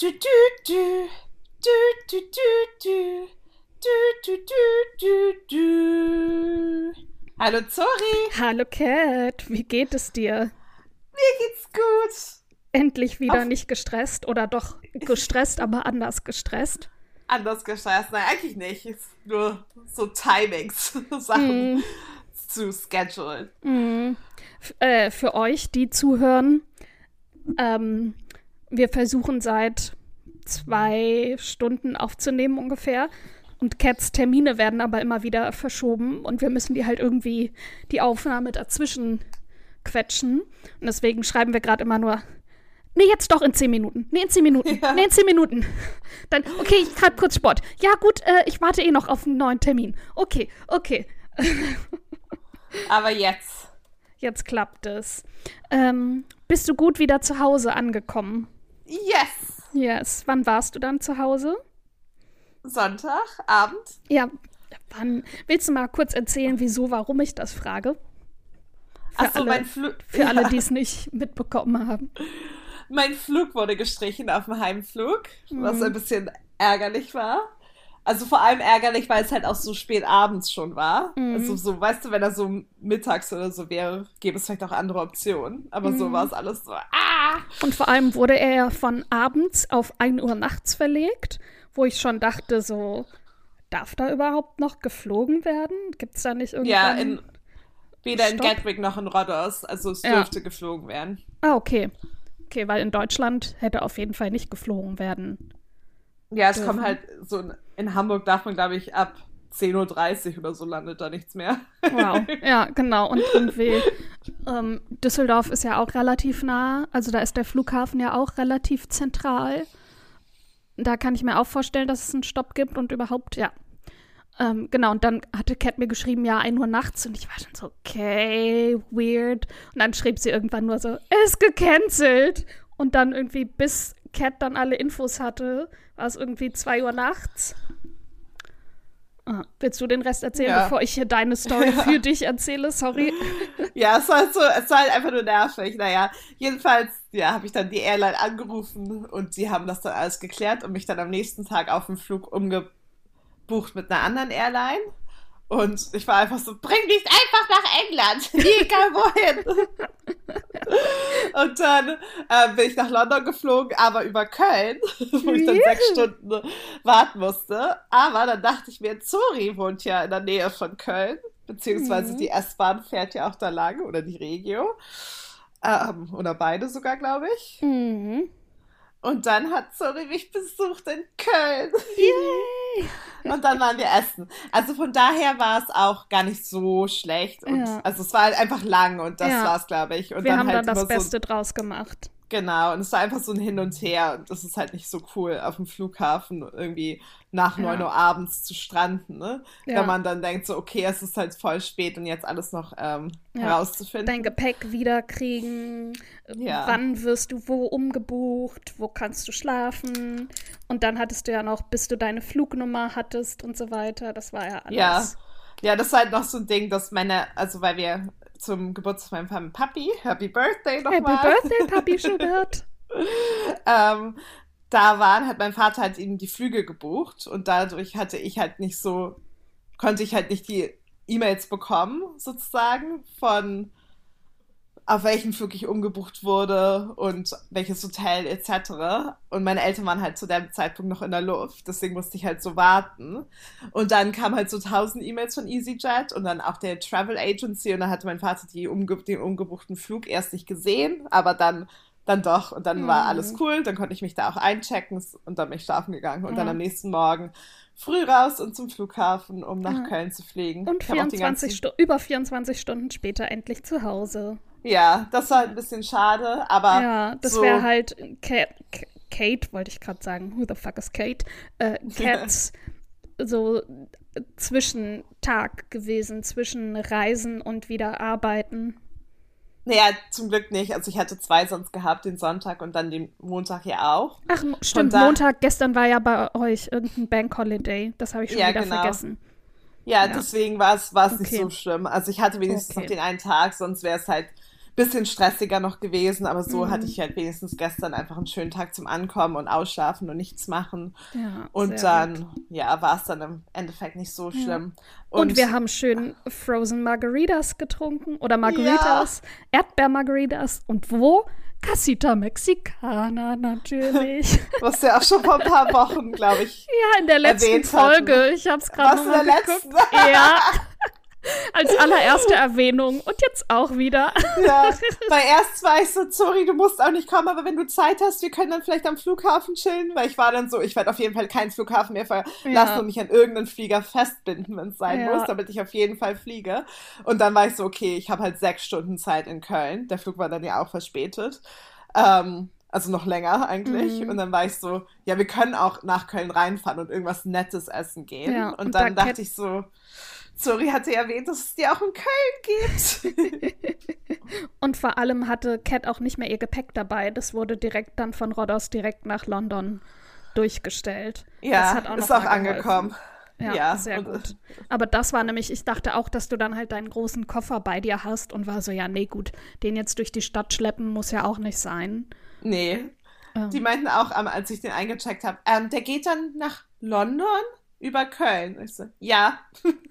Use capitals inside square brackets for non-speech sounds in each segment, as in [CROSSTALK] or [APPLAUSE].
du, du, du. Du, du, du, du. Du, du. Hallo Zori. Hallo Cat, wie geht es dir? Mir geht's gut. Endlich wieder Auf nicht gestresst oder doch gestresst, aber anders gestresst? Anders gestresst, nein, eigentlich nicht. Ist nur so Timings, [LAUGHS] Sachen mm. zu schedulen. Mm. Äh, für euch, die zuhören, ähm, wir versuchen seit zwei Stunden aufzunehmen ungefähr. Und Cats Termine werden aber immer wieder verschoben und wir müssen die halt irgendwie die Aufnahme dazwischen quetschen. Und deswegen schreiben wir gerade immer nur, nee, jetzt doch in zehn Minuten. Nee, in zehn Minuten. Ja. Nee, in zehn Minuten. Dann, okay, ich gerade kurz Sport. Ja, gut, äh, ich warte eh noch auf einen neuen Termin. Okay, okay. [LAUGHS] aber jetzt. Jetzt klappt es. Ähm, bist du gut wieder zu Hause angekommen? Yes. Yes. Wann warst du dann zu Hause? Sonntagabend. Ja, wann? Willst du mal kurz erzählen, wieso, warum ich das frage? Für Ach so, alle, mein Flug. Für ja. alle, die es nicht mitbekommen haben. Mein Flug wurde gestrichen auf dem Heimflug, mhm. was ein bisschen ärgerlich war. Also vor allem ärgerlich, weil es halt auch so spät abends schon war. Mhm. Also so, weißt du, wenn er so mittags oder so wäre, gäbe es vielleicht auch andere Optionen. Aber mhm. so war es alles so. Ah! Und vor allem wurde er ja von abends auf 1 Uhr nachts verlegt wo ich schon dachte, so, darf da überhaupt noch geflogen werden? Gibt es da nicht irgendwas? Ja, in, weder Stopp? in Gatwick noch in Rhodos. Also es ja. dürfte geflogen werden. Ah, okay. Okay, weil in Deutschland hätte auf jeden Fall nicht geflogen werden. Ja, es dürfen. kommt halt so, in Hamburg darf man, glaube ich, ab 10.30 Uhr oder so landet da nichts mehr. Wow, [LAUGHS] ja, genau. Und irgendwie, ähm, Düsseldorf ist ja auch relativ nah. Also da ist der Flughafen ja auch relativ zentral da kann ich mir auch vorstellen, dass es einen Stopp gibt und überhaupt, ja. Ähm, genau, und dann hatte Cat mir geschrieben, ja, 1 Uhr nachts und ich war schon so, okay, weird. Und dann schrieb sie irgendwann nur so, ist gecancelt. Und dann irgendwie, bis Cat dann alle Infos hatte, war es irgendwie 2 Uhr nachts. Ah, willst du den Rest erzählen, ja. bevor ich hier deine Story [LAUGHS] ja. für dich erzähle? Sorry. [LAUGHS] Ja, es war, so, es war halt einfach nur nervig. Naja, jedenfalls ja, habe ich dann die Airline angerufen und sie haben das dann alles geklärt und mich dann am nächsten Tag auf den Flug umgebucht mit einer anderen Airline. Und ich war einfach so, bring mich einfach nach England, [LAUGHS] egal wohin. und dann äh, bin ich nach London geflogen, aber über Köln, [LAUGHS] wo ich dann sechs Stunden warten musste. Aber dann dachte ich mir, Zori wohnt ja in der Nähe von Köln, beziehungsweise mhm. die S-Bahn fährt ja auch da lang oder die Regio. Ähm, oder beide sogar, glaube ich. Mhm. Und dann hat Zori mich besucht in Köln. Yay! [LAUGHS] und dann waren wir essen. Also von daher war es auch gar nicht so schlecht. Und, ja. Also es war halt einfach lang und das ja. war es, glaube ich. Und wir dann haben halt da das Beste so draus gemacht. Genau, und es war einfach so ein Hin und Her und das ist halt nicht so cool, auf dem Flughafen irgendwie nach ja. 9 Uhr abends zu stranden, ne? Ja. Wenn man dann denkt, so, okay, es ist halt voll spät und jetzt alles noch ähm, ja. herauszufinden. Dein Gepäck wiederkriegen, ja. wann wirst du wo umgebucht, wo kannst du schlafen und dann hattest du ja noch, bis du deine Flugnummer hattest und so weiter, das war ja alles. Ja. Ja, das war halt noch so ein Ding, dass meine, also weil wir zum Geburtstag von Papi. Happy Birthday nochmal. Happy Birthday, Papi [LAUGHS] Schubert. ähm, da waren, hat mein Vater halt eben die Flüge gebucht und dadurch hatte ich halt nicht so, konnte ich halt nicht die E-Mails bekommen, sozusagen, von auf welchen Flug ich umgebucht wurde und welches Hotel etc. Und meine Eltern waren halt zu dem Zeitpunkt noch in der Luft, deswegen musste ich halt so warten. Und dann kam halt so tausend E-Mails von EasyJet und dann auch der Travel Agency und dann hatte mein Vater die umge den umgebuchten Flug erst nicht gesehen, aber dann dann doch und dann mhm. war alles cool, dann konnte ich mich da auch einchecken und dann bin ich schlafen gegangen und mhm. dann am nächsten Morgen früh raus und zum Flughafen, um nach ja. Köln zu fliegen. Und 24 über 24 Stunden später endlich zu Hause. Ja, das war ein bisschen schade, aber. Ja, das so wäre halt Kate, Kate wollte ich gerade sagen. Who the fuck is Kate? Äh, [LAUGHS] Cats so Zwischentag gewesen, zwischen Reisen und wieder arbeiten. Naja, zum Glück nicht. Also ich hatte zwei sonst gehabt, den Sonntag und dann den Montag ja auch. Ach, stimmt, Montag, gestern war ja bei euch irgendein Bank Holiday. Das habe ich schon ja, wieder genau. vergessen. Ja, ja. deswegen war es okay. nicht so schlimm. Also ich hatte wenigstens okay. noch den einen Tag, sonst wäre es halt bisschen stressiger noch gewesen, aber so Mhm. hatte ich halt wenigstens gestern einfach einen schönen Tag zum Ankommen und Ausschlafen und nichts machen. Ja, Und dann, gut. ja, war es dann im Endeffekt nicht so Ja. schlimm. Und, wir haben schön Frozen Margaritas getrunken oder Margaritas, Erdbeer-Margaritas und wo? Casita Mexicana natürlich. [LAUGHS] was wir auch schon vor ein paar Wochen, glaube ich, ja, in der letzten. Folge. Ich habe es gerade noch der mal geguckt. letzten? Ja. [LAUGHS] Als allererste Erwähnung und jetzt auch wieder. Ja, [LAUGHS] weil erst war ich so, sorry, du musst auch nicht kommen, aber wenn du Zeit hast, wir können dann vielleicht am Flughafen chillen, weil ich war dann so, ich werde auf jeden Fall keinen Flughafen mehr verlassen Ja. und mich an irgendeinen Flieger festbinden, wenn es sein Ja. muss, damit ich auf jeden Fall fliege. Und dann war ich so, okay, ich habe halt sechs Stunden Zeit in Köln. Der Flug war dann ja auch verspätet. Ähm, also noch länger eigentlich. Mhm. Und dann war ich so, ja, wir können auch nach Köln reinfahren und irgendwas Nettes essen gehen. Ja, und, und dann da dachte ich so, Sorry hat sie erwähnt, dass es die auch in Köln gibt. [LAUGHS] Und vor allem hatte Cat auch nicht mehr ihr Gepäck dabei. Das wurde direkt dann von Rhodos direkt nach London durchgestellt. das Ja, hat auch ist auch angekommen. Ja, Ja, sehr gut. Aber das war nämlich, ich dachte auch, dass du dann halt deinen großen Koffer bei dir hast und war so, ja, nee, gut, den jetzt durch die Stadt schleppen muss ja auch nicht sein. Nee. Ähm, Die meinten auch, als ich den eingecheckt habe, ähm, der geht dann nach London über Köln. Ich so, ja,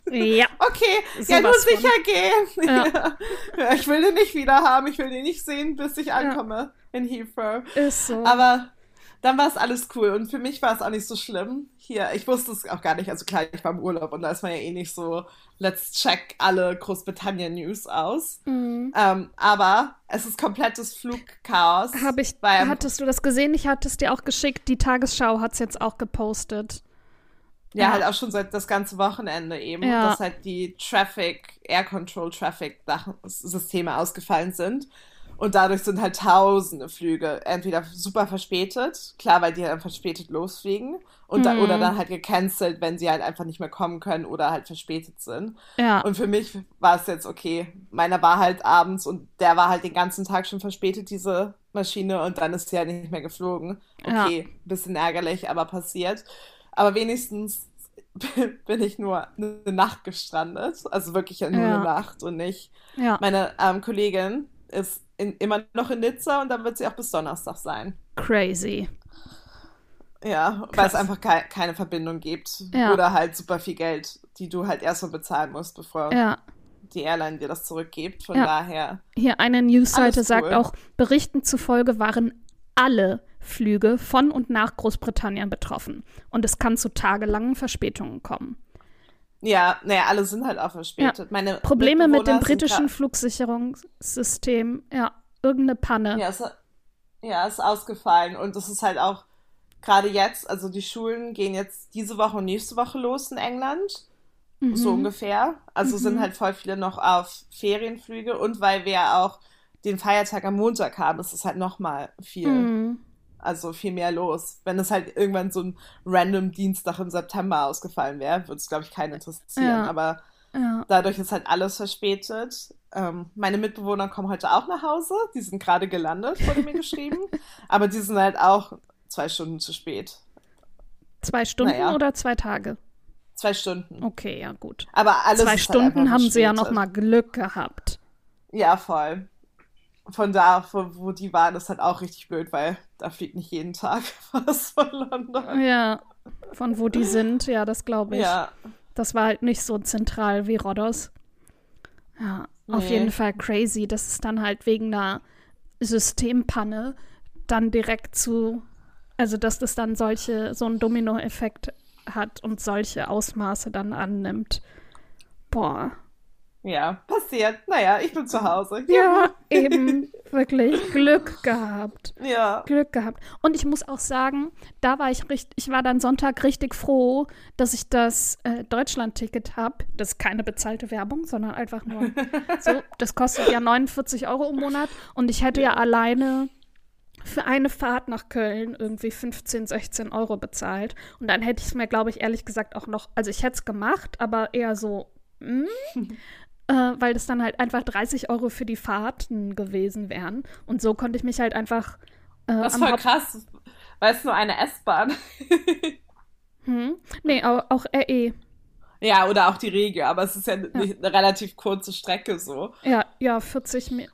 ja, [LAUGHS] okay, Sowas ja, nur von. sicher gehen. [LAUGHS] Ja. Ja, ich will den nicht wieder haben, ich will den nicht sehen, bis ich ankomme in Heathrow. ist so. Aber dann war es alles cool und für mich war es auch nicht so schlimm. Hier, ich wusste es auch gar nicht. Also klar, ich war im Urlaub und da ist man ja eh nicht so, let's check alle Großbritannien-News aus. Mhm. Ähm, aber es ist komplettes Flugchaos. Hab ich, hattest du das gesehen? Ich hatte es dir auch geschickt. Die Tagesschau hat es jetzt auch gepostet. Ja, Ja. halt auch schon seit das ganze Wochenende eben, Ja. dass halt die Traffic, Air Control Traffic Systeme ausgefallen sind. Und dadurch sind halt tausende Flüge entweder super verspätet, klar, weil die dann verspätet losfliegen, und da, Mhm. oder dann halt gecancelt, wenn sie halt einfach nicht mehr kommen können oder halt verspätet sind. Ja, Und für mich war es jetzt okay. Meiner war halt abends und der war halt den ganzen Tag schon verspätet, diese Maschine, und dann ist sie halt nicht mehr geflogen. Okay, bisschen ärgerlich, aber passiert. Aber wenigstens [LAUGHS] bin ich nur eine Nacht gestrandet. Also wirklich nur Ja. eine Nacht und nicht. ja, Meine ähm, Kollegin ist in, immer noch in Nizza und dann wird sie auch bis Donnerstag sein. crazy. Ja, weil es einfach kei keine Verbindung gibt. Ja. Oder halt super viel Geld, die du halt erstmal bezahlen musst, bevor Ja, die Airline dir das zurückgibt. Von Ja. daher. hier eine Newsseite sagt auch, Berichten zufolge waren alle Flüge von und nach Großbritannien betroffen. Und es kann zu tagelangen Verspätungen kommen. Ja, naja, alle sind halt auch verspätet. Meine Probleme mit dem britischen Flugsicherungssystem. Ja, irgendeine Panne. Ja, ist, ja, ist ausgefallen. Und das ist halt auch gerade jetzt, also die Schulen gehen jetzt diese Woche und nächste Woche los in England. So Mhm. ungefähr. Also Mhm. sind halt voll viele noch auf Ferienflüge und weil wir ja auch den Feiertag am Montag haben, ist es halt nochmal viel, Mhm. also viel mehr los. Wenn es halt irgendwann so ein random Dienstag im September ausgefallen wäre, würde es, glaube ich, keinen interessieren. Ja. Aber Ja. dadurch ist halt alles verspätet. Ähm, meine Mitbewohner kommen heute auch nach Hause. Die sind gerade gelandet, wurde mir [LAUGHS] geschrieben. Aber die sind halt auch zwei Stunden zu spät. Zwei Stunden Naja. oder zwei Tage? Zwei Stunden. Okay, ja gut. Aber alles zwei ist Stunden halt haben sie ja noch verspätet. mal Glück gehabt. Ja, voll. Von da, wo, wo die waren, ist halt auch richtig blöd, weil da fliegt nicht jeden Tag [LAUGHS] was von London. Ja, von wo die sind, ja, das glaube ich. Ja, Das war halt nicht so zentral wie Rhodos. Ja, auf Nee. jeden Fall crazy, dass es dann halt wegen einer Systempanne dann direkt zu, also dass das dann solche, so einen Dominoeffekt hat und solche Ausmaße dann annimmt. Boah. Ja, passiert. Naja, ich bin zu Hause. [LAUGHS] Ja, eben wirklich Glück gehabt. Ja. Glück gehabt. Und ich muss auch sagen, da war ich richtig, ich war dann Sonntag richtig froh, dass ich das äh, Deutschland-Ticket habe. Das ist keine bezahlte Werbung, sondern einfach nur [LAUGHS] so. Das kostet ja 49 Euro im Monat und ich hätte ja alleine für eine Fahrt nach Köln irgendwie 15, 16 Euro bezahlt. Und dann hätte ich es mir, glaube ich, ehrlich gesagt auch noch, also ich hätte es gemacht, aber eher so, hm, [LAUGHS] äh, weil das dann halt einfach 30 Euro für die Fahrten gewesen wären. Und so konnte ich mich halt einfach äh, Das Haupt- krass. Weil es nur eine S-Bahn. [LAUGHS] Hm? Nee, auch, auch RE. ja, oder auch die Regel, aber es ist ja, nicht eine relativ kurze Strecke so. Ja, ja, 40 Mi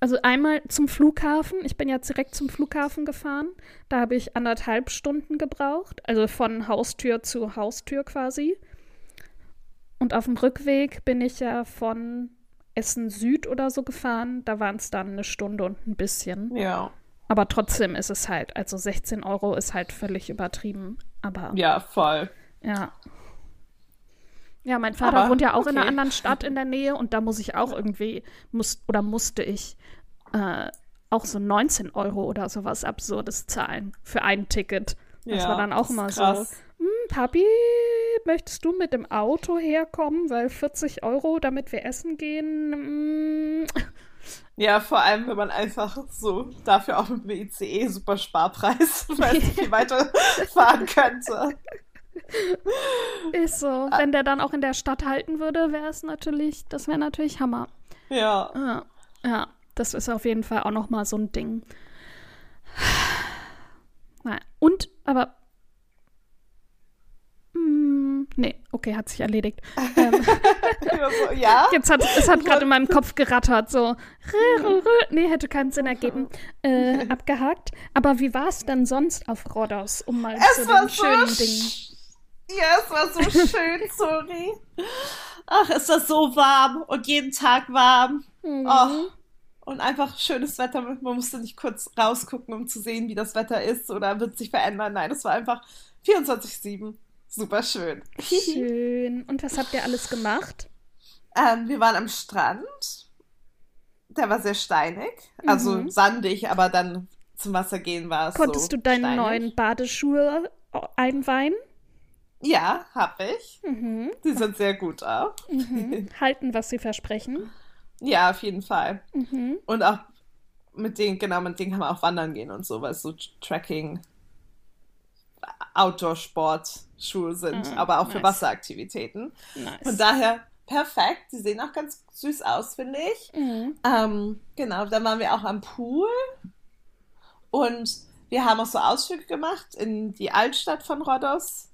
Also einmal zum Flughafen. Ich bin ja direkt zum Flughafen gefahren. Da habe ich anderthalb Stunden gebraucht. Also von Haustür zu Haustür quasi. Und auf dem Rückweg bin ich ja von Essen Süd oder so gefahren. Da waren es dann eine Stunde und ein bisschen. Ja. Aber trotzdem ist es halt, also 16 Euro ist halt völlig übertrieben. Aber Ja, voll. ja. Ja, mein Vater Aber, wohnt ja auch in einer okay. anderen Stadt in der Nähe und da muss ich auch irgendwie, muss, oder musste ich äh, auch so 19 Euro oder sowas Absurdes zahlen für ein Ticket. Das ja, war dann auch immer so, Papi, möchtest du mit dem Auto herkommen, weil 40 Euro, damit wir essen gehen? Hm. Ja, vor allem, wenn man einfach so dafür auch mit dem ICE super Sparpreis, weil es viel weiter fahren könnte. Ist so. Wenn der dann auch in der Stadt halten würde, wäre es natürlich, das wäre natürlich Hammer. Ja. Ja, ja, das ist auf jeden Fall auch noch mal so ein Ding. Und, aber. Nee, okay, hat sich erledigt. [LAUGHS] Ähm, so, [LAUGHS] ja. jetzt hat es hat gerade in meinem Kopf gerattert, so. rö. Nee, hätte keinen Sinn ergeben. Äh, abgehakt. Aber wie war es denn sonst auf Rhodos, um mal Es zu war den so schönen sch- Dingen. Ja, es war so [LAUGHS] schön, sorry. Ach, ist das so warm und jeden Tag warm. Mhm. Oh. Und einfach schönes Wetter. Man musste nicht kurz rausgucken, um zu sehen, wie das Wetter ist oder wird sich verändern. Nein, es war einfach 24-7. Super schön. Schön. Und was habt ihr alles gemacht? Ähm, wir waren am Strand. Der war sehr steinig. Also Mhm. sandig, aber dann zum Wasser gehen war es Konntest so du deine steinig. neuen Badeschuhe einweihen? Ja, hab ich. Mhm. Die sind sehr gut auch. Mhm. [LAUGHS] Halten, was sie versprechen. Ja, auf jeden Fall. Mhm. Und auch mit denen, genau, mit denen kann man auch wandern gehen und so, weil so Tracking, Outdoor-Sport-Schuhe sind, Ah, aber auch für nice. Wasseraktivitäten. Nice. Von daher perfekt. Die sehen auch ganz süß aus, finde ich. Mhm. Ähm, genau, dann waren wir auch am Pool und wir haben auch so Ausflüge gemacht in die Altstadt von Rhodos.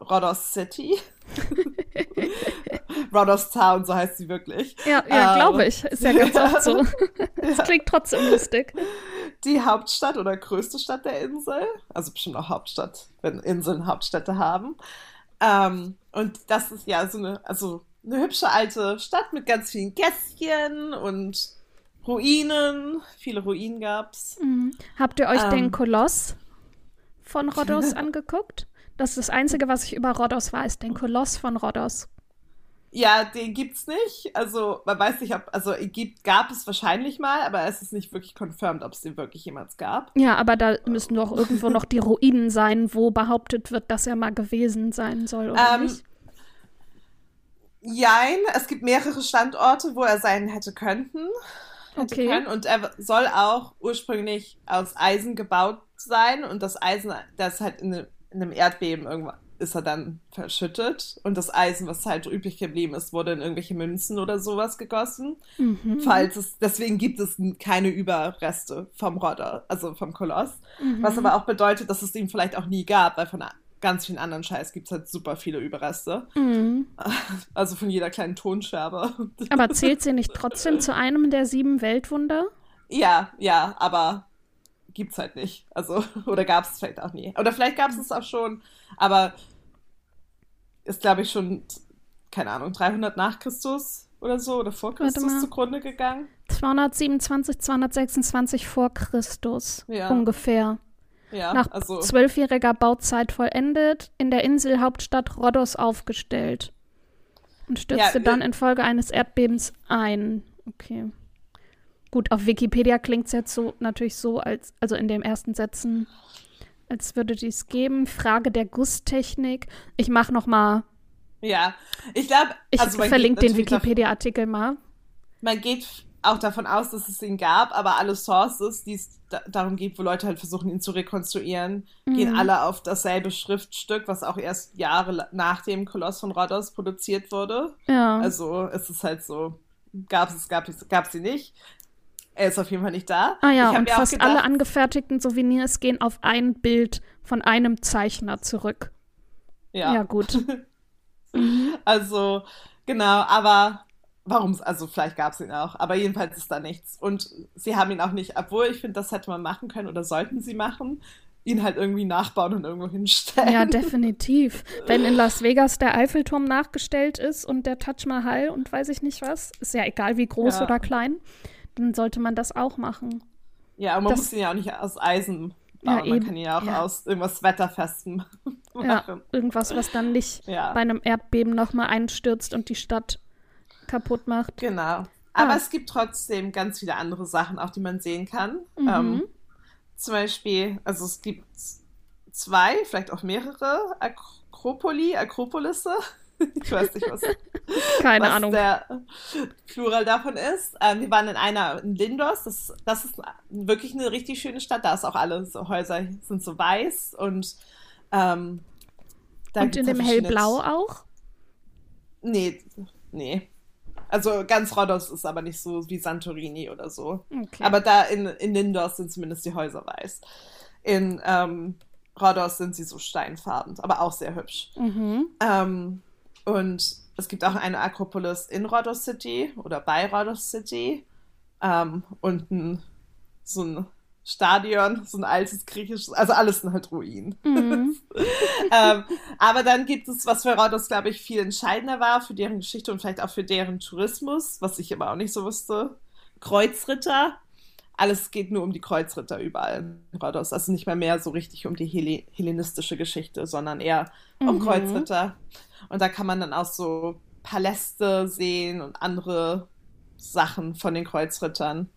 Rhodos City. [LAUGHS] Rhodos Town, so heißt sie wirklich. Ja, ja Ähm, glaube ich. Ist ja ganz oft so. Das [LAUGHS] Ja. klingt trotzdem lustig. [LAUGHS] Die Hauptstadt oder größte Stadt der Insel. Also bestimmt auch Hauptstadt, wenn Inseln Hauptstädte haben. Ähm, und das ist ja so eine, also eine hübsche alte Stadt mit ganz vielen Gässchen und Ruinen. Viele Ruinen gab's. Mhm. Habt ihr euch Ähm. den Koloss von Rhodos [LAUGHS] angeguckt? Das ist das Einzige, was ich über Rhodos weiß, den Koloss von Rhodos. Ja, den gibt's nicht. Also man weiß nicht, ob, also gibt, gab es wahrscheinlich mal, aber es ist nicht wirklich confirmed, ob es den wirklich jemals gab. Ja, aber da müssen doch irgendwo noch die Ruinen sein, wo behauptet wird, dass er mal gewesen sein soll, oder Ähm, nicht? Jein, es gibt mehrere Standorte, wo er sein hätte könnten. Hätte Okay. können. Und er soll auch ursprünglich aus Eisen gebaut sein und das Eisen, das halt in, in einem Erdbeben irgendwann ist er dann verschüttet und das Eisen, was halt übrig geblieben ist, wurde in irgendwelche Münzen oder sowas gegossen. Mhm. Falls es, deswegen gibt es keine Überreste vom Rodder, also vom Koloss. Mhm. Was aber auch bedeutet, dass es ihn vielleicht auch nie gab, weil von ganz vielen anderen Scheiß gibt es halt super viele Überreste. Mhm. [LAUGHS] Also von jeder kleinen Tonscherbe. Aber zählt sie nicht trotzdem zu einem der sieben Weltwunder? Ja, ja, aber gibt's halt nicht. Also, [LAUGHS] oder gab's es vielleicht auch nie. Oder vielleicht gab's es auch schon, aber ist, glaube ich, schon, keine Ahnung, 300 nach Christus oder so oder vor Christus zugrunde gegangen. 227, 226 vor Christus Ja. ungefähr. Ja, Nach also, zwölfjähriger Bauzeit vollendet, in der Inselhauptstadt Rhodos aufgestellt. Und stürzte Ja, dann infolge eines Erdbebens ein. Okay. Gut, auf Wikipedia klingt es jetzt so natürlich so, als, also in den ersten Sätzen, als würde dies geben. Frage der Gusstechnik. Ich mache noch mal, ja. Ich glaube, ich also man verlinke den Wikipedia-Artikel mal. Man geht auch davon aus, dass es ihn gab, aber alle Sources, die es da darum geht, wo Leute halt versuchen, ihn zu rekonstruieren, gehen Mhm. alle auf dasselbe Schriftstück, was auch erst Jahre nach dem Koloss von Rhodos produziert wurde. Ja. Also es ist halt so, gab es, gab es, gab sie nicht. Er ist auf jeden Fall nicht da. Ah ja, und fast gedacht- alle angefertigten Souvenirs gehen auf ein Bild von einem Zeichner zurück. Ja, Ja, gut. [LAUGHS] Also genau, aber warum, also vielleicht gab es ihn auch, aber jedenfalls ist da nichts. Und sie haben ihn auch nicht, obwohl ich finde, das hätte man machen können oder sollten sie machen, ihn halt irgendwie nachbauen und irgendwo hinstellen. Ja, definitiv. Wenn in Las Vegas der Eiffelturm nachgestellt ist und der Taj Mahal und weiß ich nicht was, ist ja egal wie groß Ja. oder klein, dann sollte man das auch machen. Ja, aber man Das- muss ihn ja auch nicht aus Eisen Ja, bauen. man eben. kann ihn ja auch Ja. aus irgendwas Wetterfestem [LAUGHS] Ja, machen. irgendwas, was dann nicht Ja. bei einem Erdbeben nochmal einstürzt und die Stadt kaputt macht. Genau. Aber Ah. es gibt trotzdem ganz viele andere Sachen, auch die man sehen kann. Mhm. Ähm, zum Beispiel, also es gibt zwei, vielleicht auch mehrere Akropoli, Akropolisse. [LAUGHS] Ich weiß nicht, was, Keine was Ahnung. der Plural davon ist. Ähm, wir waren in einer in Lindos. Das, das ist wirklich eine richtig schöne Stadt. Da ist auch alle so Häuser sind so weiß und ähm, und in dem verschiedene- Hellblau auch? Nee, nee. Also ganz Rhodos ist aber nicht so wie Santorini oder so. Okay. Aber da in, in Lindos sind zumindest die Häuser weiß. In ähm, Rhodos sind sie so steinfarben, aber auch sehr hübsch. mhm. Ähm, und es gibt auch eine Akropolis in Rhodos City oder bei Rhodos City. Ähm, und ein, so ein Stadion, so ein altes griechisches, also alles sind halt Ruinen. Mhm. [LAUGHS] ähm, aber dann gibt es, was für Rhodos, glaube ich, viel entscheidender war für deren Geschichte und vielleicht auch für deren Tourismus, was ich aber auch nicht so wusste. Kreuzritter. Alles geht nur um die Kreuzritter überall in Rhodos. Also nicht mal mehr so richtig um die Helle hellenistische Geschichte, sondern eher um Mhm. Kreuzritter. Und da kann man dann auch so Paläste sehen und andere Sachen von den Kreuzrittern.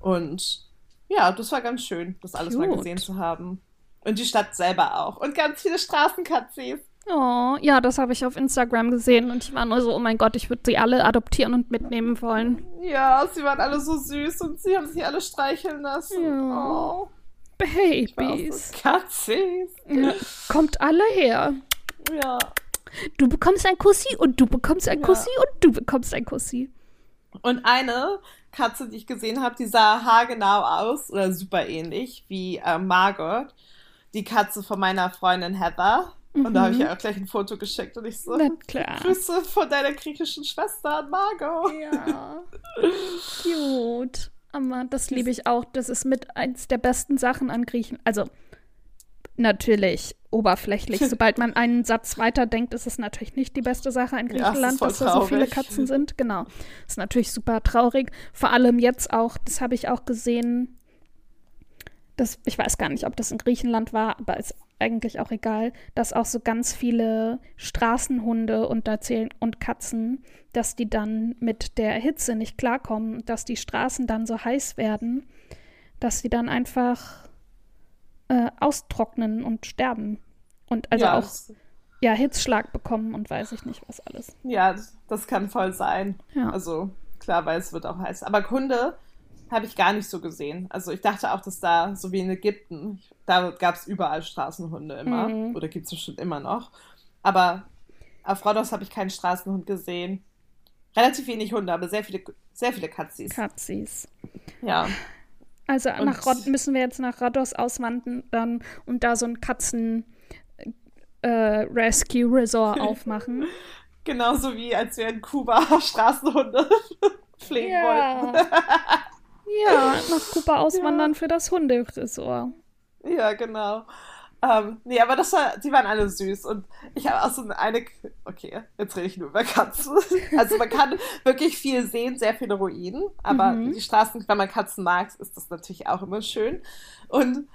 Und ja, das war ganz schön, das alles mal Cute. gesehen zu haben. Und die Stadt selber auch. Und ganz viele Straßenkatzis. Oh, ja, das habe ich auf Instagram gesehen und ich war nur so, oh mein Gott, ich würde sie alle adoptieren und mitnehmen wollen. Ja, sie waren alle so süß und sie haben sich alle streicheln lassen. Ja. Oh, Babys. so Katzis. Ja. Kommt alle her. Ja. Du bekommst ein Kussi und du bekommst ein Ja. Kussi und du bekommst ein Kussi. Und eine Katze, die ich gesehen habe, die sah haargenau aus oder super ähnlich wie äh, Margot, die Katze von meiner Freundin Heather. Und da habe ich Mhm. ihr auch gleich ein Foto geschickt und ich so, Na klar. Grüße von deiner griechischen Schwester an Margot. Ja. [LAUGHS] Cute. Aber das liebe ich auch. Das ist mit eins der besten Sachen an Griechen. Also, natürlich oberflächlich. [LAUGHS] Sobald man einen Satz weiterdenkt, ist es natürlich nicht die beste Sache an Ja, es ist Griechenland, voll dass da so viele. Katzen sind. Genau. Ist natürlich super traurig. Vor allem jetzt auch, das habe ich auch gesehen. Das, ich weiß gar nicht, ob das in Griechenland war, aber ist eigentlich auch egal, dass auch so ganz viele Straßenhunde und, zählen, und Katzen, dass die dann mit der Hitze nicht klarkommen, dass die Straßen dann so heiß werden, dass sie dann einfach äh, austrocknen und sterben. Und also ja, auch ja, Hitzschlag bekommen und weiß ich nicht was alles. ja, das kann voll sein. Ja. Also klar, weil es wird auch heiß. Aber Hunde habe ich gar nicht so gesehen. Also ich dachte auch, dass da, so wie in Ägypten, da gab es überall Straßenhunde immer. Mhm. Oder gibt es bestimmt immer noch. Aber auf Rhodos habe ich keinen Straßenhund gesehen. Relativ wenig Hunde, aber sehr viele, sehr viele Katzis. Katzis. ja. Also Und- nach Rod müssen wir jetzt nach Rhodos auswandern und da so ein Katzen äh, Rescue Resort [LAUGHS] aufmachen. Genauso wie als wir in Kuba [LAUGHS] Straßenhunde [LAUGHS] pflegen wollten. Ja, [LAUGHS] nach Kuba auswandern für das Hunderesort. Ja, genau. Ähm, nee, aber das war, die waren alle süß. Und ich habe auch so eine, okay, jetzt rede ich nur über Katzen. [LAUGHS] Also man kann wirklich viel sehen, sehr viele Ruinen. Aber Mhm. die Straßen, wenn man Katzen mag, ist das natürlich auch immer schön. Und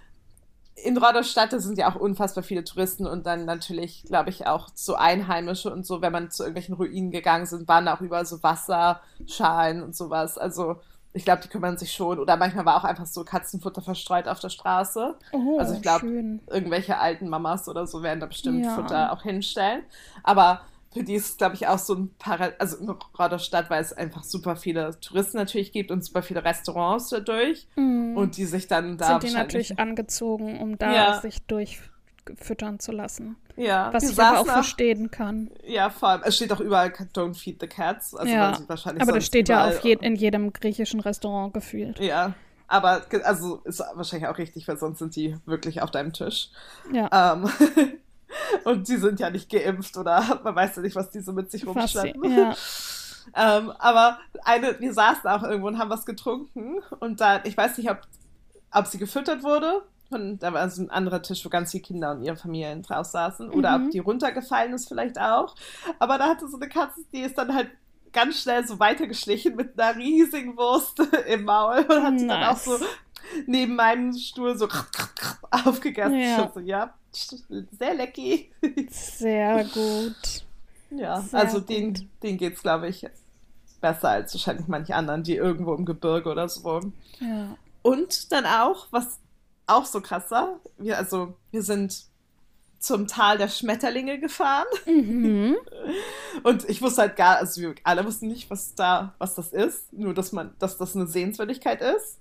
in Rhodos-Stadt sind ja auch unfassbar viele Touristen und dann natürlich, glaube ich, auch so Einheimische und so, wenn man zu irgendwelchen Ruinen gegangen sind, waren auch überall so Wasserschalen und sowas. Also ich glaube, die kümmern sich schon. Oder manchmal war auch einfach so Katzenfutter verstreut auf der Straße. Oh, Also ich glaub, schön. Irgendwelche alten Mamas oder so werden da bestimmt Ja. Futter auch hinstellen. Aber für die ist es, glaube ich, auch so ein Parallel, also in Rhodos-Stadt, weil es einfach super viele Touristen natürlich gibt und super viele Restaurants dadurch. Mhm. Und die sich dann da sind die natürlich angezogen, um da Ja. sich durchfüttern zu lassen. Ja, Was ich aber auch saßen verstehen kann. Ja, vor allem, es steht auch überall Don't feed the cats. Also Ja, wahrscheinlich Aber das steht ja je in jedem griechischen Restaurant gefühlt. Ja, aber also ist wahrscheinlich auch richtig, weil sonst sind die wirklich auf deinem Tisch. Ja. Ähm, [LAUGHS] und die sind ja nicht geimpft oder [LAUGHS] man weiß ja nicht, was die so mit sich rumschleppen. ja. [LAUGHS] Ähm, aber eine, wir saßen auch irgendwo und haben was getrunken und dann, ich weiß nicht, ob, ob sie gefüttert wurde. Von, da war so ein anderer Tisch, wo ganz viele Kinder und ihre Familien drauf saßen. Oder Mhm. ob die runtergefallen ist, vielleicht auch. Aber da hatte so eine Katze, die ist dann halt ganz schnell so weitergeschlichen mit einer riesigen Wurst [LAUGHS] im Maul und hat sie dann auch Nice. so neben meinem Stuhl so aufgegessen. Ja. So, ja, sehr lecky. Sehr gut. Ja, Sehr also gut. den, den geht's, glaube ich, besser als wahrscheinlich manche anderen, die irgendwo im Gebirge oder so wohnen. Ja. Und dann auch, was auch so krass war, wir, also wir sind zum Tal der Schmetterlinge gefahren Mhm. [LAUGHS] und ich wusste halt gar, also wir alle wussten nicht, was da, was das ist, nur dass man, dass das eine Sehenswürdigkeit ist.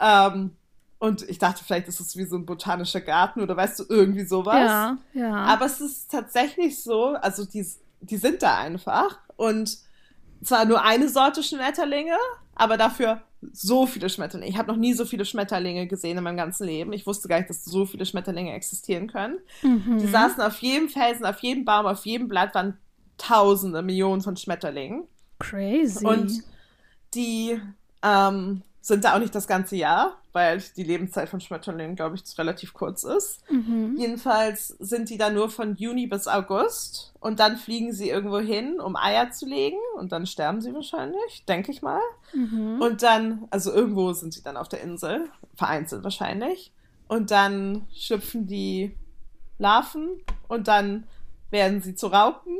Ähm, und ich dachte, vielleicht ist es wie so ein botanischer Garten oder weißt du, irgendwie sowas. Ja, ja. Aber es ist tatsächlich so, also die, die sind da einfach und zwar nur eine Sorte Schmetterlinge, aber dafür so viele Schmetterlinge. Ich habe noch nie so viele Schmetterlinge gesehen in meinem ganzen Leben. Ich wusste gar nicht, dass so viele Schmetterlinge existieren können. mhm. Die saßen auf jedem Felsen, auf jedem Baum, auf jedem Blatt waren Tausende, Millionen von Schmetterlingen. Crazy. Und die ähm, sind da auch nicht das ganze Jahr, weil die Lebenszeit von Schmetterlingen, glaube ich, relativ kurz ist. mhm. Jedenfalls sind die da nur von Juni bis August und dann fliegen sie irgendwo hin, um Eier zu legen und dann sterben sie wahrscheinlich, denke ich mal. Mhm. Und dann, also irgendwo sind sie dann auf der Insel, vereinzelt wahrscheinlich. Und dann schlüpfen die Larven und dann werden sie zu Raupen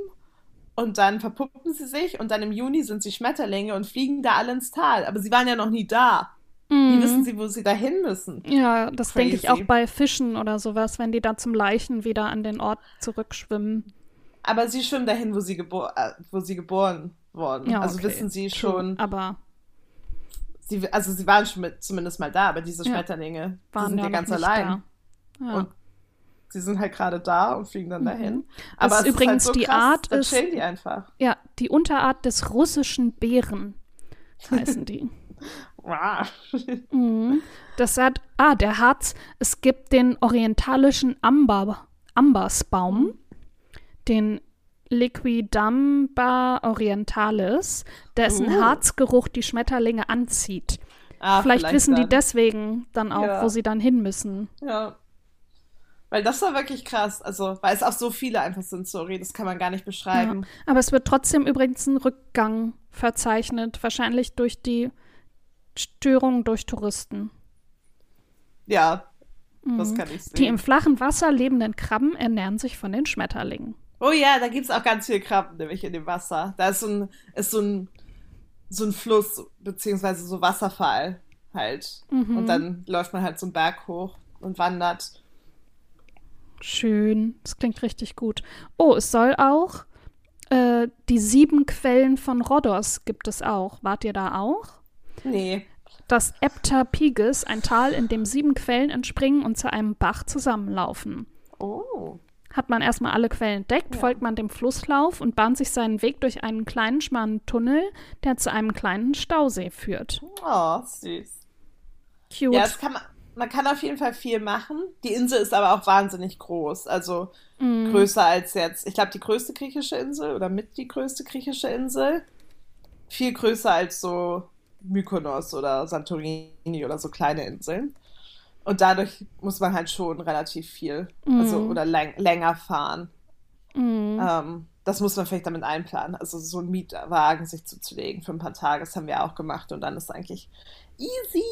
und dann verpuppen sie sich und dann im Juni sind sie Schmetterlinge und fliegen da alle ins Tal. Aber sie waren ja noch nie da. Wie Mhm. wissen sie, wo sie da hin müssen? Ja, das denke ich auch bei Fischen oder sowas, wenn die da zum Leichen wieder an den Ort zurückschwimmen. Aber sie schwimmen dahin, wo sie, gebo äh, wo sie geboren wurden. Ja, also okay. wissen sie True. schon, Aber sie, also sie waren schon mit, zumindest mal da, aber diese Ja. Schmetterlinge, die waren sind ja ja ganz allein. Ja. Und sie sind halt gerade da und fliegen dann dahin. Das Aber es übrigens ist halt so die krass, Art ist- die einfach. ja, die Unterart des russischen Bären heißen die. [LAUGHS] [LAUGHS] Mhm. Das hat, ah, der Harz, es gibt den orientalischen Amber, Ambersbaum, den Liquidamba orientalis, dessen Uh. Harzgeruch die Schmetterlinge anzieht. Ah, vielleicht, wissen die dann. deswegen dann auch, Ja. wo sie dann hin müssen. Ja. Weil das war wirklich krass. Also, weil es auch so viele einfach sind, sorry, das kann man gar nicht beschreiben. Ja. Aber es wird trotzdem übrigens ein Rückgang verzeichnet, wahrscheinlich durch die Störung durch Touristen. Ja, das Mhm. kann ich Die sehen. im flachen Wasser lebenden Krabben ernähren sich von den Schmetterlingen. Oh ja, da gibt's auch ganz viele Krabben, nämlich in dem Wasser. Da ist so ein, ist so ein, so ein Fluss, beziehungsweise so Wasserfall halt. Mhm. Und dann läuft man halt so einen Berg hoch und wandert. Schön, das klingt richtig gut. Oh, es soll auch äh, die sieben Quellen von Rhodos gibt es auch. Wart ihr da auch? Nee. Das Eptapiges, ein Tal, in dem sieben Quellen entspringen und zu einem Bach zusammenlaufen. Oh. Hat man erstmal alle Quellen entdeckt, Ja. folgt man dem Flusslauf und bahnt sich seinen Weg durch einen kleinen, schmalen Tunnel, der zu einem kleinen Stausee führt. Oh, süß. Cute. Ja, das kann man, man kann auf jeden Fall viel machen. Die Insel ist aber auch wahnsinnig groß. Also Mm. größer als jetzt, ich glaube, die größte griechische Insel oder mit die größte griechische Insel. Viel größer als so Mykonos oder Santorini oder so kleine Inseln. Und dadurch muss man halt schon relativ viel, also Mhm. oder läng länger fahren. Mm. Ähm, das muss man vielleicht damit einplanen. Also so einen Mietwagen sich zuzulegen für ein paar Tage, das haben wir auch gemacht und dann ist eigentlich easy.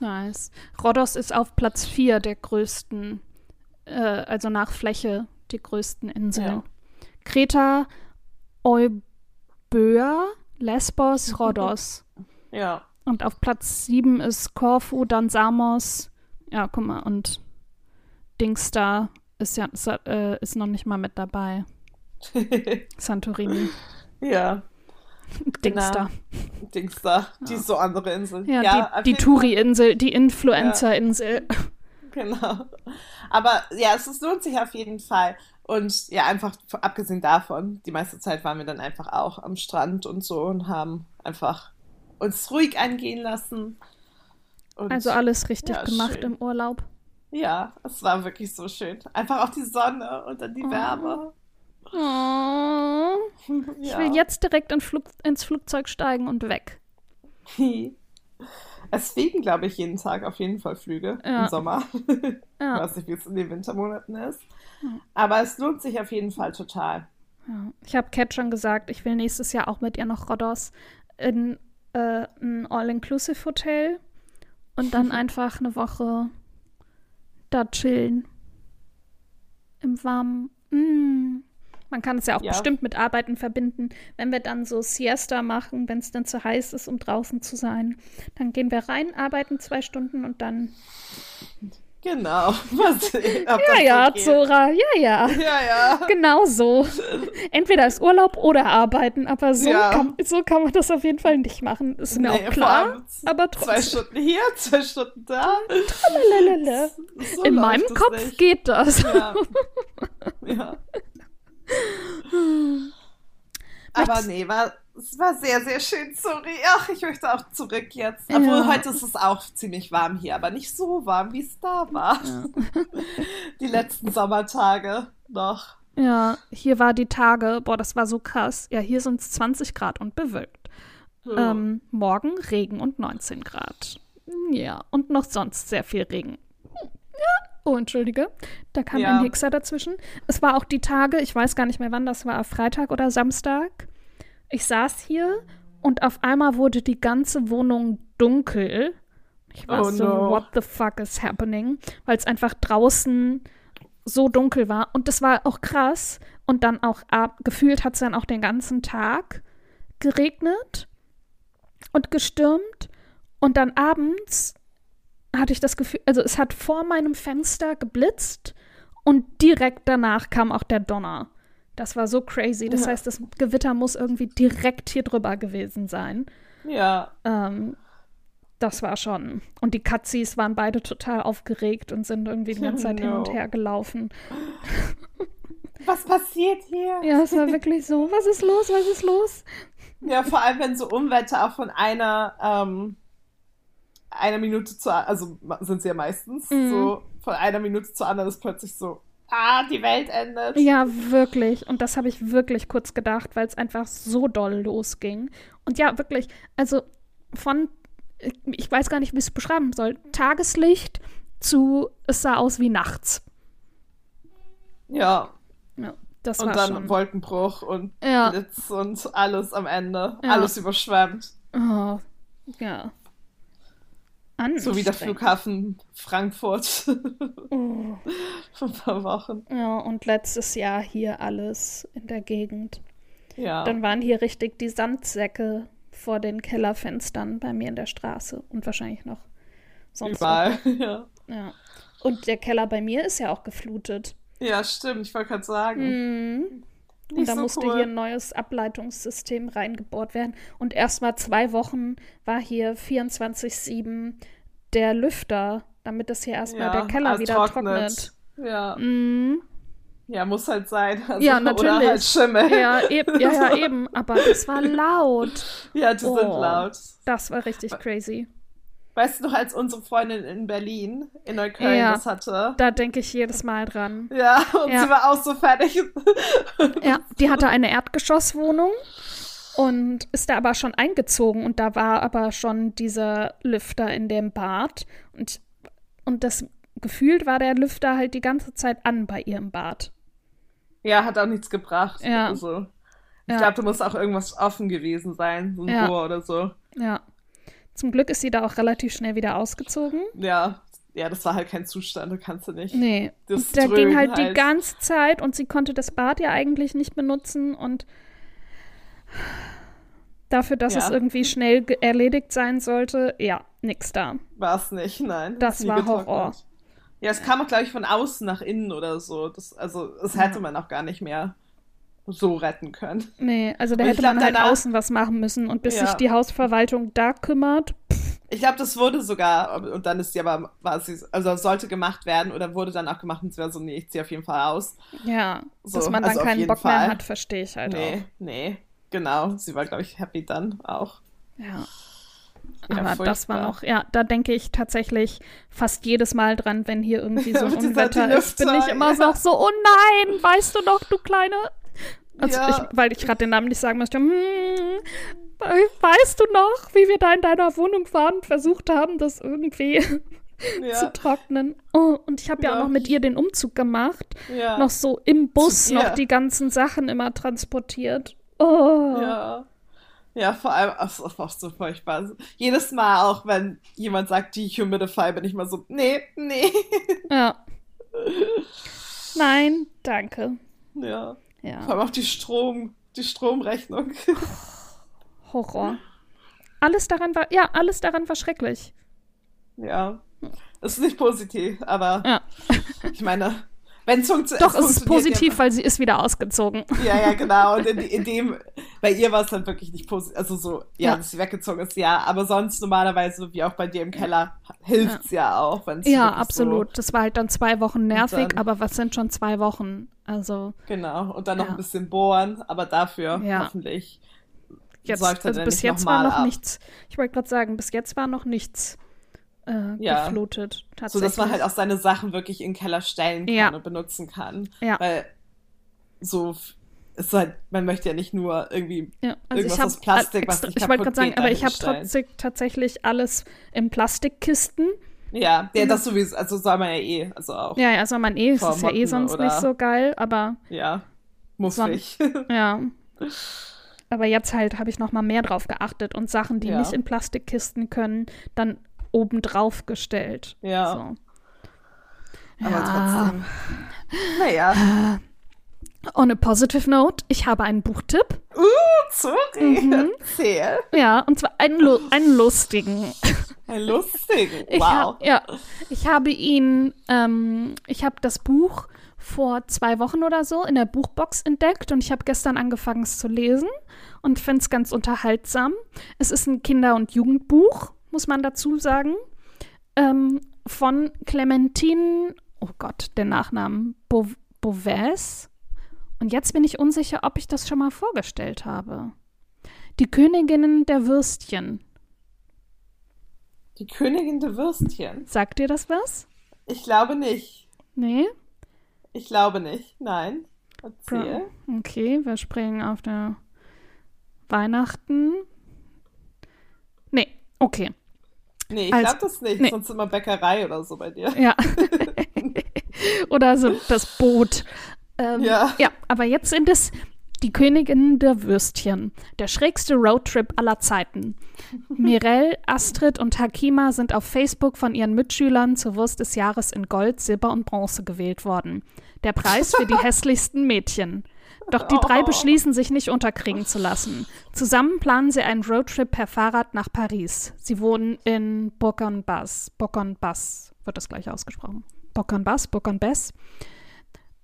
Nice. Rhodos ist auf Platz 4 der größten, äh, also nach Fläche, die größten Inseln. Ja. Kreta, Euböa, Lesbos, [LAUGHS] Rhodos. Ja. Und auf Platz 7 ist Korfu, dann Samos. Ja, guck mal, und Dings da ist ja ist, äh, ist noch nicht mal mit dabei. [LAUGHS] Santorini. ja. Dings Genau. da. Dings da, die ist so andere Insel. Ja, auf die, die jeden Touri-Insel, die Influencer-Insel. Fall, [LAUGHS] Genau. Aber ja, es lohnt sich auf jeden Fall. Und ja, einfach abgesehen davon, die meiste Zeit waren wir dann einfach auch am Strand und so und haben einfach uns ruhig angehen lassen. Und Also alles richtig Ja, gemacht schön. im Urlaub. ja, es war wirklich so schön. Einfach auch die Sonne und dann die Oh. Wärme. Oh, [LAUGHS] ich Ja. will jetzt direkt in Flug, ins Flugzeug steigen und weg. [LAUGHS] Es fliegen, glaube ich, jeden Tag auf jeden Fall Flüge Ja. im Sommer. [LAUGHS] Ich Ja. weiß nicht, wie es in den Wintermonaten ist. Aber es lohnt sich auf jeden Fall total. Ich habe Kat schon gesagt, ich will nächstes Jahr auch mit ihr nach Rhodos in äh, ein All-Inclusive-Hotel und dann [LAUGHS] einfach eine Woche da chillen. Im Warmen. Mm. Man kann es ja auch Ja. bestimmt mit Arbeiten verbinden. Wenn wir dann so Siesta machen, wenn es dann zu heiß ist, um draußen zu sein, dann gehen wir rein, arbeiten zwei Stunden und dann. Genau. [LAUGHS] Ob [LAUGHS] Ja, ja, geht. Zora, ja, ja. Ja, ja. Genau so. Entweder ist Urlaub oder arbeiten, aber so, Ja. kann, so kann man das auf jeden Fall nicht machen. Ist mir Nee, auch klar. Aber Zwei trotzdem. Stunden hier, [LAUGHS] zwei Stunden da. So In meinem Kopf nicht. geht das. Ja. ja. Aber nee, war, es war sehr, sehr schön. Sorry. Ach, ich möchte auch zurück jetzt. Obwohl Ja. heute ist es auch ziemlich warm hier, aber nicht so warm, wie es da war. [LAUGHS] Die letzten Sommertage noch. Ja, hier war die Tage, boah, das war so krass. Ja, hier sind es 20 Grad und bewölkt. Ja. Ähm, morgen Regen und 19 Grad. Ja, und noch sonst sehr viel Regen. Ja, oh, entschuldige. Da kam Ja. ein Hixer dazwischen. Es war auch die Tage, ich weiß gar nicht mehr wann, das war Freitag oder Samstag. Ich saß hier und auf einmal wurde die ganze Wohnung dunkel. Ich war Oh so, no. what the fuck is happening? Weil es einfach draußen so dunkel war. Und das war auch krass. Und dann auch ab, gefühlt hat es dann auch den ganzen Tag geregnet und gestürmt. Und dann abends hatte ich das Gefühl, also es hat vor meinem Fenster geblitzt und direkt danach kam auch der Donner. Das war so crazy. Das Ja. heißt, das Gewitter muss irgendwie direkt hier drüber gewesen sein. Ja. Ähm, das war schon. Und die Katzis waren beide total aufgeregt und sind irgendwie die ganze Zeit [LAUGHS] hin und her gelaufen. Was passiert hier? Ja, es war wirklich so. Was ist los? Was ist los? Ja, vor allem, wenn so Unwetter auch von einer, ähm, einer Minute zur, also sind sie ja meistens, Mhm. so von einer Minute zur anderen ist plötzlich so, ah, die Welt endet. Ja, wirklich. Und das habe ich wirklich kurz gedacht, weil es einfach so doll losging. Und ja, wirklich, also von, ich weiß gar nicht, wie ich es beschreiben soll, Tageslicht zu, es sah aus wie nachts. Ja, Ja, das und war dann schon. Wolkenbruch und Ja. Blitz und alles am Ende. Ja. Alles überschwemmt. Oh, ja. So wie der Anstrengend. Flughafen Frankfurt Oh. [LAUGHS] vor ein paar Wochen. Ja, und letztes Jahr hier alles in der Gegend. Ja. Dann waren hier richtig die Sandsäcke vor den Kellerfenstern bei mir in der Straße und wahrscheinlich noch sonst Überall. [LAUGHS] Ja. Ja. Und der Keller bei mir ist ja auch geflutet. ja, stimmt. Ich wollte gerade sagen. Mhm. Und Nicht da so musste cool. hier ein neues Ableitungssystem reingebohrt werden. Und erst mal zwei Wochen war hier 24-7 der Lüfter, damit das hier erstmal der Keller alles wieder trocknet. Ja. Mhm. ja, muss halt sein. Also, Ja, [LAUGHS] Oder natürlich. halt Schimmel. Ja, eben, ja, ja, [LAUGHS] eben. Aber das war laut. Ja, die sind Oh. laut. Das war richtig crazy. Weißt du noch, als unsere Freundin in Berlin, in Neukölln, Ja. das hatte? Da denke ich jedes Mal dran. Ja, und Ja. sie war auch so fertig. Ja, die hatte eine Erdgeschosswohnung und ist da aber schon eingezogen und da war aber schon dieser Lüfter in dem Bad und, und das gefühlt war der Lüfter halt die ganze Zeit an bei ihr im Bad. ja, hat auch nichts gebracht. Ja. Also, ich Ja. glaube, da muss auch irgendwas offen gewesen sein, so ein Ja. Rohr oder so. Ja. Zum Glück ist sie da auch relativ schnell wieder ausgezogen. Ja, ja, das war halt kein Zustand, da kannst du nicht. Nee. Das der ging Dröhnen halt, die halt. ganze Zeit und sie konnte das Bad ja eigentlich nicht benutzen und dafür, dass Ja. es irgendwie schnell erledigt sein sollte, ja, nix da. War es nicht, nein. Das war getrocknet. Horror. Ja, es kam auch, glaube ich, von außen nach innen oder so. Das, also, das hätte Ja. man auch gar nicht mehr so retten können. Nee, also da Und hätte glaub, man halt danach- außen was machen müssen und bis Ja. sich die Hausverwaltung da kümmert. Ich glaube, das wurde sogar, und dann ist sie aber, war sie, also sollte gemacht werden oder wurde dann auch gemacht und sie war so, nee, ich ziehe auf jeden Fall aus. Ja, So, dass man dann also keinen Bock Fall. mehr hat, verstehe ich halt nee, nee, genau. Sie war, glaube ich, happy dann auch. auch. Ja. Ja, Aber das war furchtbar. noch, ja, da denke ich tatsächlich fast jedes Mal dran, wenn hier irgendwie so [LAUGHS] ein dieser- Unwetter ist, bin ich immer ja. so, so, oh nein, weißt du noch, du kleine. Also Ja. ich, weil ich gerade den Namen nicht sagen möchte. Hm, weißt du noch, wie wir da in deiner Wohnung waren und versucht haben, das irgendwie [LAUGHS] zu Ja, trocknen? Oh, und ich habe ja. Ja. auch noch mit ihr den Umzug gemacht. Noch so im Bus Zu noch die ganzen Sachen immer transportiert. Oh. Ja. Ja, vor allem, das ist auch so furchtbar. Jedes Mal auch, wenn jemand sagt, die Humidify, bin ich mal so, nee, nee. Ja. [LAUGHS] Nein, danke. Ja. Vor Ja, allem auch die Strom, die Stromrechnung. [LAUGHS] Horror. Alles daran war, ja, alles daran war schrecklich. Ja. Das ist nicht positiv, aber Ja. ich meine, wenn es funktio Doch, es ist funktioniert positiv, weil sie ist wieder ausgezogen. Ja, ja, [LAUGHS] genau. Und in, in dem, bei ihr war es dann wirklich nicht positiv. Also so, ja, Ja. dass sie weggezogen ist, ja. Aber sonst normalerweise, wie auch bei dir im Keller, hilft's ja, auch, wenn es Ja, absolut. Das war halt dann zwei Wochen nervig, dann- aber was sind schon zwei Wochen? Also So, genau. Und dann noch Ja. ein bisschen bohren, aber dafür Ja. hoffentlich jetzt, also bis jetzt war noch ab. nichts. Ich wollte gerade sagen, bis jetzt war noch nichts äh, Ja. geflutet. So, dass man halt auch seine Sachen wirklich in den Keller stellen kann Ja. und benutzen kann. Ja. Weil so ist halt, man möchte ja nicht nur irgendwie Ja, also Irgendwas ich hab aus Plastik, was extra, nicht Ich wollte gerade sagen, aber ich habe trotzdem tatsächlich alles in Plastikkisten. Ja, ja, das sowieso, also soll man ja eh, also auch. Ja, ja, also man eh, es ist ja eh sonst nicht so geil, aber Ja, muss Son- ich. ja. Aber jetzt halt habe ich noch mal mehr drauf geachtet und Sachen, die Ja. nicht in Plastikkisten können, dann oben drauf gestellt. Ja. So. Aber Ja. trotzdem. Naja. On a positive note, ich habe einen Buchtipp. Uh, sorry. Mhm. Erzähl. Ja, und zwar einen, lu einen lustigen. Ein lustigen. Ich Wow. hab, ja, ich habe ihn, ähm, ich habe das Buch vor zwei Wochen oder so in der Buchbox entdeckt und ich habe gestern angefangen es zu lesen und finde es ganz unterhaltsam. Es ist ein Kinder- und Jugendbuch, muss man dazu sagen, ähm, von Clementine, oh Gott, der Nachnamen, Bo Beauvais. Und jetzt bin ich unsicher, ob ich das schon mal vorgestellt habe. Die Königinnen der Würstchen. Die Königin der Würstchen. Sagt dir das was? Ich glaube nicht. Nee? Ich glaube nicht. Nein. Erzähl. Okay, wir springen auf der Weihnachten. Nee, okay. Nee, ich glaube das nicht. nee. Sonst immer Bäckerei oder so bei dir. Ja. [LAUGHS] [LAUGHS] Oder so das Boot. Ähm, Ja. Ja, aber jetzt sind es die Königinnen der Würstchen. Der schrägste Roadtrip aller Zeiten. Mirelle, Astrid und Hakima sind auf Facebook von ihren Mitschülern zur Wurst des Jahres in Gold, Silber und Bronze gewählt worden. Der Preis für die [LAUGHS] hässlichsten Mädchen. Doch die drei Oh. beschließen sich nicht unterkriegen zu lassen. Zusammen planen sie einen Roadtrip per Fahrrad nach Paris. Sie wohnen in Bourg-en-Bass. Bourg-en-Bass wird das gleich ausgesprochen. Bourg-en-Bass, Bourg-en-Bass.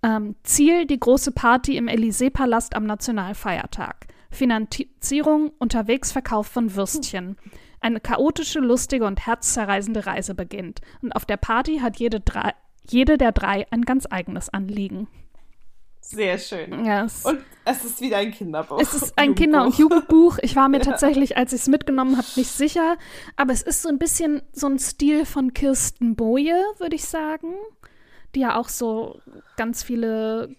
Ähm, Ziel die große Party im Élysée-Palast am Nationalfeiertag. Finanzierung unterwegs Verkauf von Würstchen. Eine chaotische, lustige und herzzerreißende Reise beginnt. Und auf der Party hat jede, drei, jede der drei ein ganz eigenes Anliegen. Sehr schön. Ja, es, Und es ist wieder ein Kinderbuch. es ist ein Kinder- und Jugendbuch. Ich war mir [LAUGHS] tatsächlich, als ich es mitgenommen habe, nicht sicher. Aber es ist so ein bisschen so ein Stil von Kirsten Boje, würde ich sagen. Die ja auch so ganz viele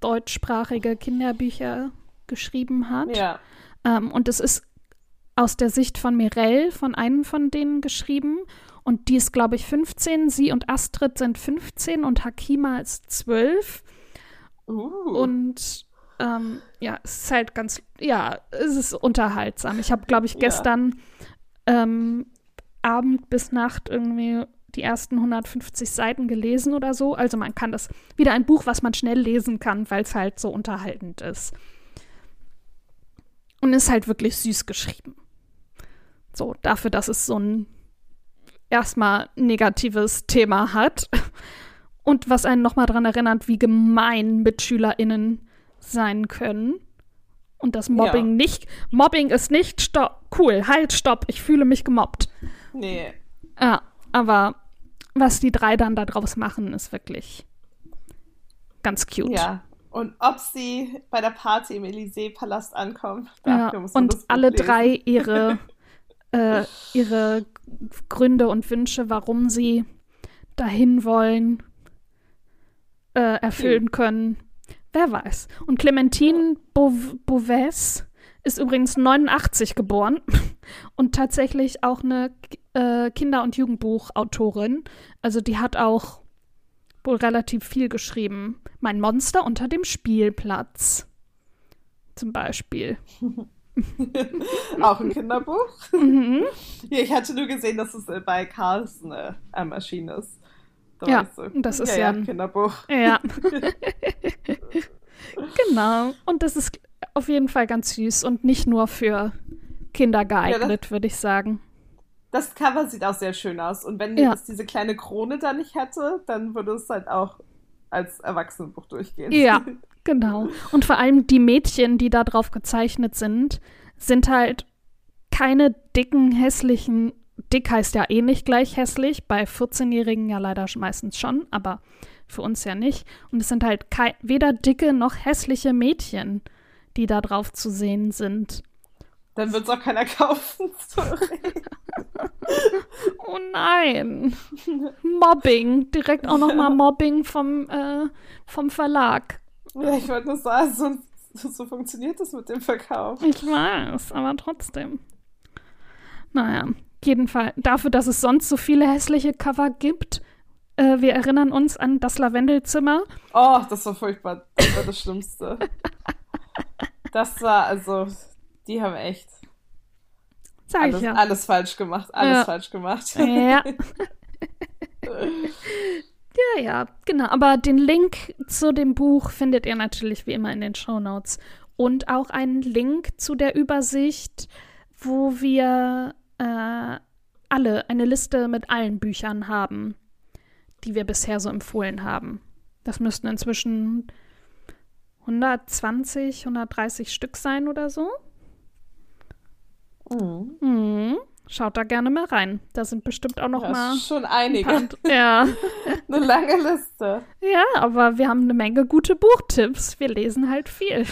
deutschsprachige Kinderbücher geschrieben hat. Ja. Ähm, und es ist aus der Sicht von Mirelle, von einem von denen geschrieben. Und die ist, glaube ich, 15. Sie und Astrid sind 15 und Hakima ist 12. Uh. Und ähm, ja, es ist halt ganz, ja, es ist unterhaltsam. Ich habe, glaube ich, Ja. gestern ähm, Abend bis Nacht irgendwie die ersten 150 Seiten gelesen oder so. Also man kann das, wieder ein Buch, was man schnell lesen kann, weil es halt so unterhaltend ist. Und ist halt wirklich süß geschrieben. So, dafür, dass es so ein erstmal negatives Thema hat. Und was einen nochmal daran erinnert, wie gemein MitschülerInnen sein können. Und das Mobbing Ja. nicht, Mobbing ist nicht stopp, cool, halt, stopp, ich fühle mich gemobbt. nee. Ja, aber was die drei dann daraus machen, ist wirklich ganz cute. Ja. Und ob sie bei der Party im Élysée-Palast ankommen, Ja, dafür muss man und alle lesen. drei ihre, [LAUGHS] äh, ihre Gründe und Wünsche, warum sie dahin wollen, äh, erfüllen können, wer weiß. Und Clementine Beauvais ist übrigens 89 geboren [LAUGHS] und tatsächlich auch eine äh, Kinder- und Jugendbuchautorin. Also die hat auch wohl relativ viel geschrieben. Mein Monster unter dem Spielplatz. Zum Beispiel. [LAUGHS] auch ein Kinderbuch? Mhm. Ja, ich hatte nur gesehen, dass es äh, bei Carlsen äh, ähm, erschienen ist. Da Ja, so, das ist ja, ja ja ein- Kinderbuch. Ja. [LAUGHS] genau. Und das ist auf jeden Fall ganz süß und nicht nur für Kinder geeignet, würde ich sagen. Das Cover sieht auch sehr schön aus. Und wenn Ja. es diese kleine Krone da nicht hätte, dann würde es halt auch als Erwachsenenbuch durchgehen. Ja, [LAUGHS] genau. Und vor allem die Mädchen, die da drauf gezeichnet sind, sind halt keine dicken, hässlichen. Dick heißt ja eh nicht gleich hässlich, bei 14-Jährigen ja leider meistens schon, aber für uns ja nicht. Und es sind halt weder dicke noch hässliche Mädchen, die da drauf zu sehen sind. Dann wird es auch keiner [LAUGHS] kaufen. [LAUGHS] Oh nein. Mobbing. Direkt auch nochmal Mobbing vom, äh, vom Verlag. ja, ich wollte nur sagen, so, so funktioniert das mit dem Verkauf. Ich weiß, aber trotzdem. Naja, jedenfalls dafür, dass es sonst so viele hässliche Cover gibt. Äh, wir erinnern uns an das Lavendelzimmer. Oh, das war furchtbar. Das war das Schlimmste. Das war, also, die haben echt Sag alles, ich ja. alles falsch gemacht. Alles Ja. falsch gemacht. Ja. [LAUGHS] ja, ja, genau. Aber den Link zu dem Buch findet ihr natürlich wie immer in den Shownotes. Und auch einen Link zu der Übersicht, wo wir äh, alle eine Liste mit allen Büchern haben, die wir bisher so empfohlen haben. Das müssten inzwischen 120, 130 Stück sein oder so. Mhm. Mhm. Schaut da gerne mal rein. Da sind bestimmt auch noch Ja, mal ist schon ein einige. paar, ja. [LAUGHS] Eine lange Liste. Ja, aber wir haben eine Menge gute Buchtipps. Wir lesen halt viel.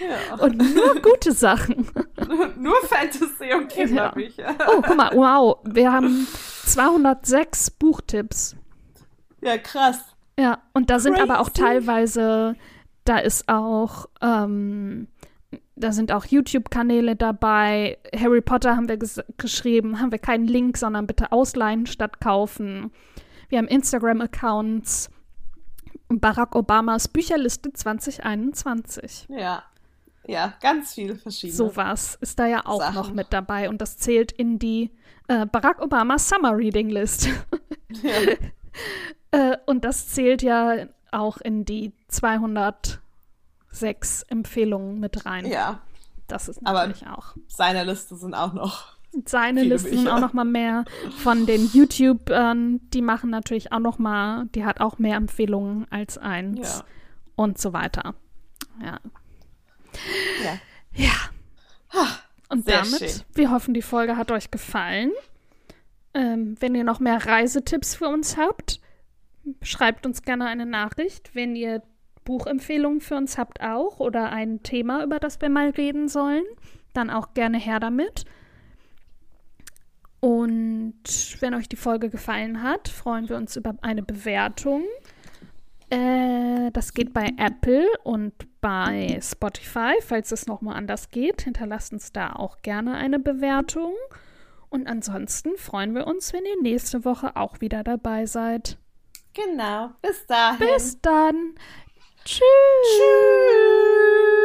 Ja. [LAUGHS] Und nur gute Sachen. [LAUGHS] Nur Fantasy und Kinderbücher. Oh, guck mal, wow. Wir haben 206 Buchtipps. Ja, krass. Ja, und da sind aber auch Crazy. teilweise, da ist auch, ähm, da sind auch YouTube-Kanäle dabei. Harry Potter haben wir ges geschrieben, haben wir keinen Link, sondern bitte ausleihen statt kaufen. Wir haben Instagram-Accounts. Barack Obamas Bücherliste 2021. Ja. Ja, ganz viele verschiedene. Sowas ist da ja auch Sachen. noch mit dabei und das zählt in die äh, Barack Obama Summer Reading List. Ja. [LAUGHS] äh, und das zählt ja auch in die 206 Empfehlungen mit rein. ja, Das ist Aber- natürlich auch. seine Liste sind auch noch. Seine Listen Bücher. auch noch mal mehr von den YouTubern, die machen natürlich auch noch mal, die hat auch mehr Empfehlungen als eins Ja. und so weiter. Ja. Ja. Ja. Und Sehr damit, schön. wir hoffen, die Folge hat euch gefallen. Ähm, wenn ihr noch mehr Reisetipps für uns habt, schreibt uns gerne eine Nachricht. Wenn ihr Buchempfehlungen für uns habt auch oder ein Thema, über das wir mal reden sollen, dann auch gerne her damit. Und wenn euch die Folge gefallen hat, freuen wir uns über eine Bewertung. Äh, das geht bei Apple und bei Spotify. Falls es nochmal anders geht, hinterlasst uns da auch gerne eine Bewertung. Und ansonsten freuen wir uns, wenn ihr nächste Woche auch wieder dabei seid. Genau. Bis dahin. Bis dann. Tschüss. Tschüss.